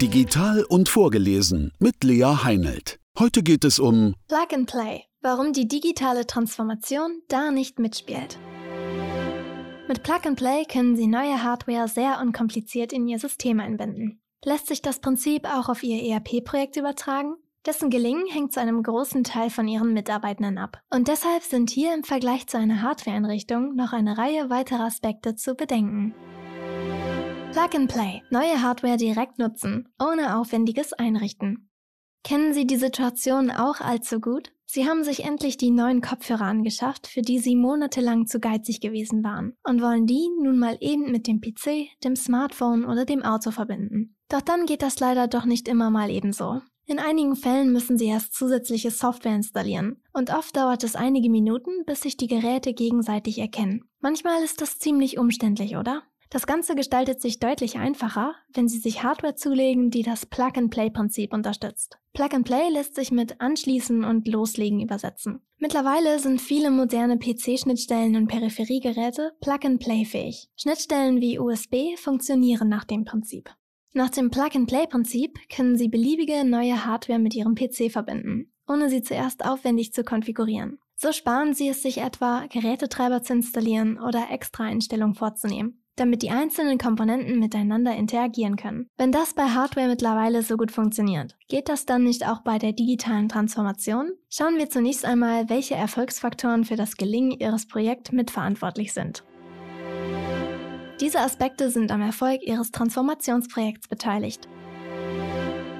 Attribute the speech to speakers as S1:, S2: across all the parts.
S1: Digital und vorgelesen mit Lea Heinelt. Heute geht es um
S2: Plug and Play, warum die digitale Transformation da nicht mitspielt. Mit Plug and Play können Sie neue Hardware sehr unkompliziert in Ihr System einbinden. Lässt sich das Prinzip auch auf Ihr ERP-Projekt übertragen? Dessen Gelingen hängt zu einem großen Teil von Ihren Mitarbeitenden ab. Und deshalb sind hier im Vergleich zu einer Hardware-Einrichtung noch eine Reihe weiterer Aspekte zu bedenken. Plug and Play. Neue Hardware direkt nutzen, ohne aufwendiges Einrichten. Kennen Sie die Situation auch allzu gut? Sie haben sich endlich die neuen Kopfhörer angeschafft, für die Sie monatelang zu geizig gewesen waren, und wollen die nun mal eben mit dem PC, dem Smartphone oder dem Auto verbinden. Doch dann geht das leider doch nicht immer mal ebenso. In einigen Fällen müssen Sie erst zusätzliche Software installieren und oft dauert es einige Minuten, bis sich die Geräte gegenseitig erkennen. Manchmal ist das ziemlich umständlich, oder? Das Ganze gestaltet sich deutlich einfacher, wenn Sie sich Hardware zulegen, die das Plug-and-Play-Prinzip unterstützt. Plug-and-Play lässt sich mit Anschließen und Loslegen übersetzen. Mittlerweile sind viele moderne PC-Schnittstellen und Peripheriegeräte Plug-and-Play fähig. Schnittstellen wie USB funktionieren nach dem Prinzip. Nach dem Plug-and-Play-Prinzip können Sie beliebige neue Hardware mit Ihrem PC verbinden, ohne sie zuerst aufwendig zu konfigurieren. So sparen Sie es sich etwa, Gerätetreiber zu installieren oder Extra-Einstellungen vorzunehmen damit die einzelnen Komponenten miteinander interagieren können. Wenn das bei Hardware mittlerweile so gut funktioniert, geht das dann nicht auch bei der digitalen Transformation? Schauen wir zunächst einmal, welche Erfolgsfaktoren für das Gelingen Ihres Projekts mitverantwortlich sind. Diese Aspekte sind am Erfolg Ihres Transformationsprojekts beteiligt.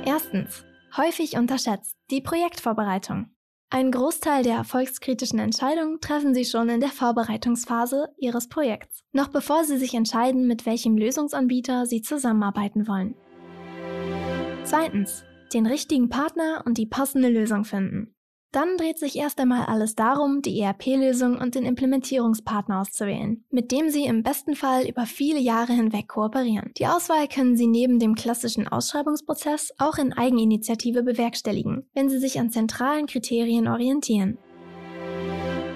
S2: Erstens. Häufig unterschätzt. Die Projektvorbereitung. Ein Großteil der erfolgskritischen Entscheidungen treffen Sie schon in der Vorbereitungsphase Ihres Projekts, noch bevor Sie sich entscheiden, mit welchem Lösungsanbieter Sie zusammenarbeiten wollen. Zweitens. Den richtigen Partner und die passende Lösung finden. Dann dreht sich erst einmal alles darum, die ERP-Lösung und den Implementierungspartner auszuwählen, mit dem Sie im besten Fall über viele Jahre hinweg kooperieren. Die Auswahl können Sie neben dem klassischen Ausschreibungsprozess auch in Eigeninitiative bewerkstelligen, wenn Sie sich an zentralen Kriterien orientieren.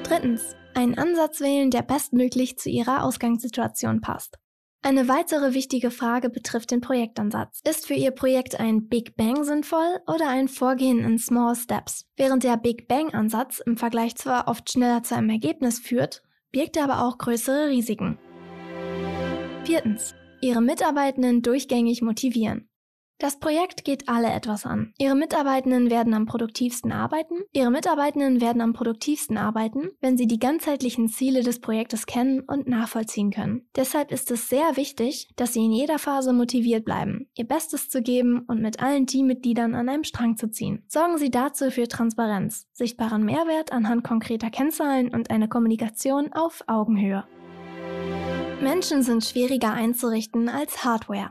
S2: Drittens. Einen Ansatz wählen, der bestmöglich zu Ihrer Ausgangssituation passt. Eine weitere wichtige Frage betrifft den Projektansatz. Ist für Ihr Projekt ein Big Bang sinnvoll oder ein Vorgehen in Small Steps? Während der Big Bang-Ansatz im Vergleich zwar oft schneller zu einem Ergebnis führt, birgt er aber auch größere Risiken. Viertens. Ihre Mitarbeitenden durchgängig motivieren. Das Projekt geht alle etwas an. Ihre Mitarbeitenden werden am produktivsten arbeiten. Ihre Mitarbeitenden werden am produktivsten arbeiten, wenn sie die ganzheitlichen Ziele des Projektes kennen und nachvollziehen können. Deshalb ist es sehr wichtig, dass sie in jeder Phase motiviert bleiben, ihr Bestes zu geben und mit allen Teammitgliedern an einem Strang zu ziehen. Sorgen Sie dazu für Transparenz, sichtbaren Mehrwert anhand konkreter Kennzahlen und eine Kommunikation auf Augenhöhe. Menschen sind schwieriger einzurichten als Hardware.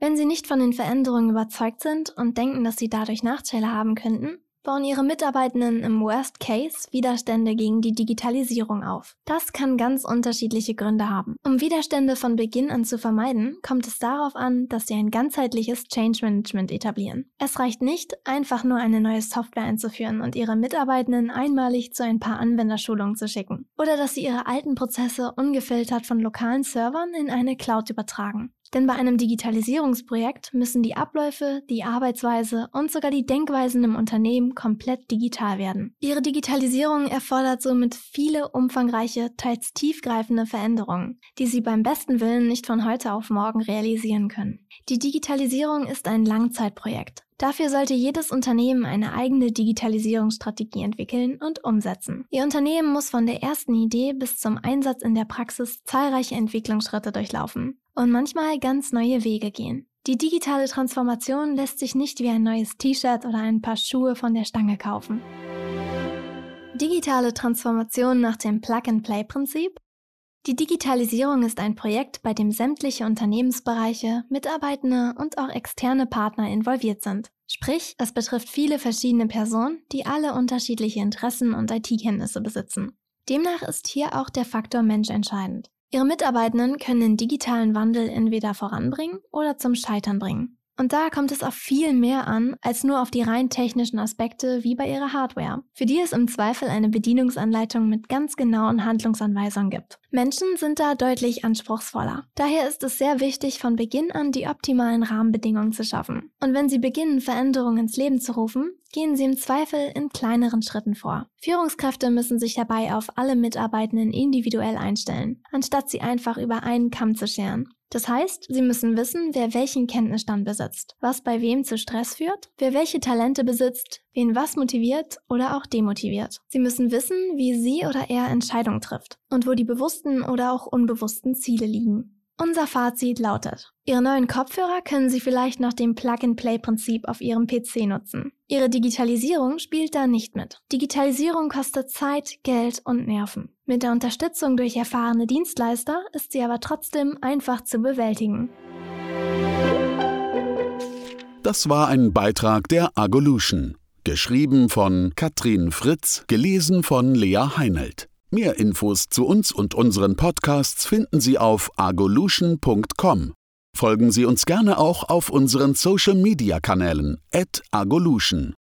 S2: Wenn Sie nicht von den Veränderungen überzeugt sind und denken, dass Sie dadurch Nachteile haben könnten, bauen Ihre Mitarbeitenden im Worst Case Widerstände gegen die Digitalisierung auf. Das kann ganz unterschiedliche Gründe haben. Um Widerstände von Beginn an zu vermeiden, kommt es darauf an, dass Sie ein ganzheitliches Change Management etablieren. Es reicht nicht, einfach nur eine neue Software einzuführen und Ihre Mitarbeitenden einmalig zu ein paar Anwenderschulungen zu schicken. Oder dass Sie Ihre alten Prozesse ungefiltert von lokalen Servern in eine Cloud übertragen. Denn bei einem Digitalisierungsprojekt müssen die Abläufe, die Arbeitsweise und sogar die Denkweisen im Unternehmen komplett digital werden. Ihre Digitalisierung erfordert somit viele umfangreiche, teils tiefgreifende Veränderungen, die Sie beim besten Willen nicht von heute auf morgen realisieren können. Die Digitalisierung ist ein Langzeitprojekt. Dafür sollte jedes Unternehmen eine eigene Digitalisierungsstrategie entwickeln und umsetzen. Ihr Unternehmen muss von der ersten Idee bis zum Einsatz in der Praxis zahlreiche Entwicklungsschritte durchlaufen und manchmal ganz neue Wege gehen. Die digitale Transformation lässt sich nicht wie ein neues T-Shirt oder ein paar Schuhe von der Stange kaufen. Digitale Transformation nach dem Plug-and-Play-Prinzip? Die Digitalisierung ist ein Projekt, bei dem sämtliche Unternehmensbereiche, Mitarbeitende und auch externe Partner involviert sind. Sprich, es betrifft viele verschiedene Personen, die alle unterschiedliche Interessen und IT-Kenntnisse besitzen. Demnach ist hier auch der Faktor Mensch entscheidend. Ihre Mitarbeitenden können den digitalen Wandel entweder voranbringen oder zum Scheitern bringen. Und da kommt es auf viel mehr an, als nur auf die rein technischen Aspekte wie bei ihrer Hardware, für die es im Zweifel eine Bedienungsanleitung mit ganz genauen Handlungsanweisungen gibt. Menschen sind da deutlich anspruchsvoller. Daher ist es sehr wichtig, von Beginn an die optimalen Rahmenbedingungen zu schaffen. Und wenn Sie beginnen, Veränderungen ins Leben zu rufen, gehen Sie im Zweifel in kleineren Schritten vor. Führungskräfte müssen sich dabei auf alle Mitarbeitenden individuell einstellen, anstatt sie einfach über einen Kamm zu scheren. Das heißt, Sie müssen wissen, wer welchen Kenntnisstand besitzt, was bei wem zu Stress führt, wer welche Talente besitzt, wen was motiviert oder auch demotiviert. Sie müssen wissen, wie sie oder er Entscheidungen trifft und wo die bewussten oder auch unbewussten Ziele liegen. Unser Fazit lautet, Ihre neuen Kopfhörer können Sie vielleicht nach dem Plug-and-Play-Prinzip auf Ihrem PC nutzen. Ihre Digitalisierung spielt da nicht mit. Digitalisierung kostet Zeit, Geld und Nerven. Mit der Unterstützung durch erfahrene Dienstleister ist sie aber trotzdem einfach zu bewältigen.
S1: Das war ein Beitrag der Agolution. Geschrieben von Katrin Fritz, gelesen von Lea Heinelt. Mehr Infos zu uns und unseren Podcasts finden Sie auf agolution.com. Folgen Sie uns gerne auch auf unseren Social Media Kanälen agolution.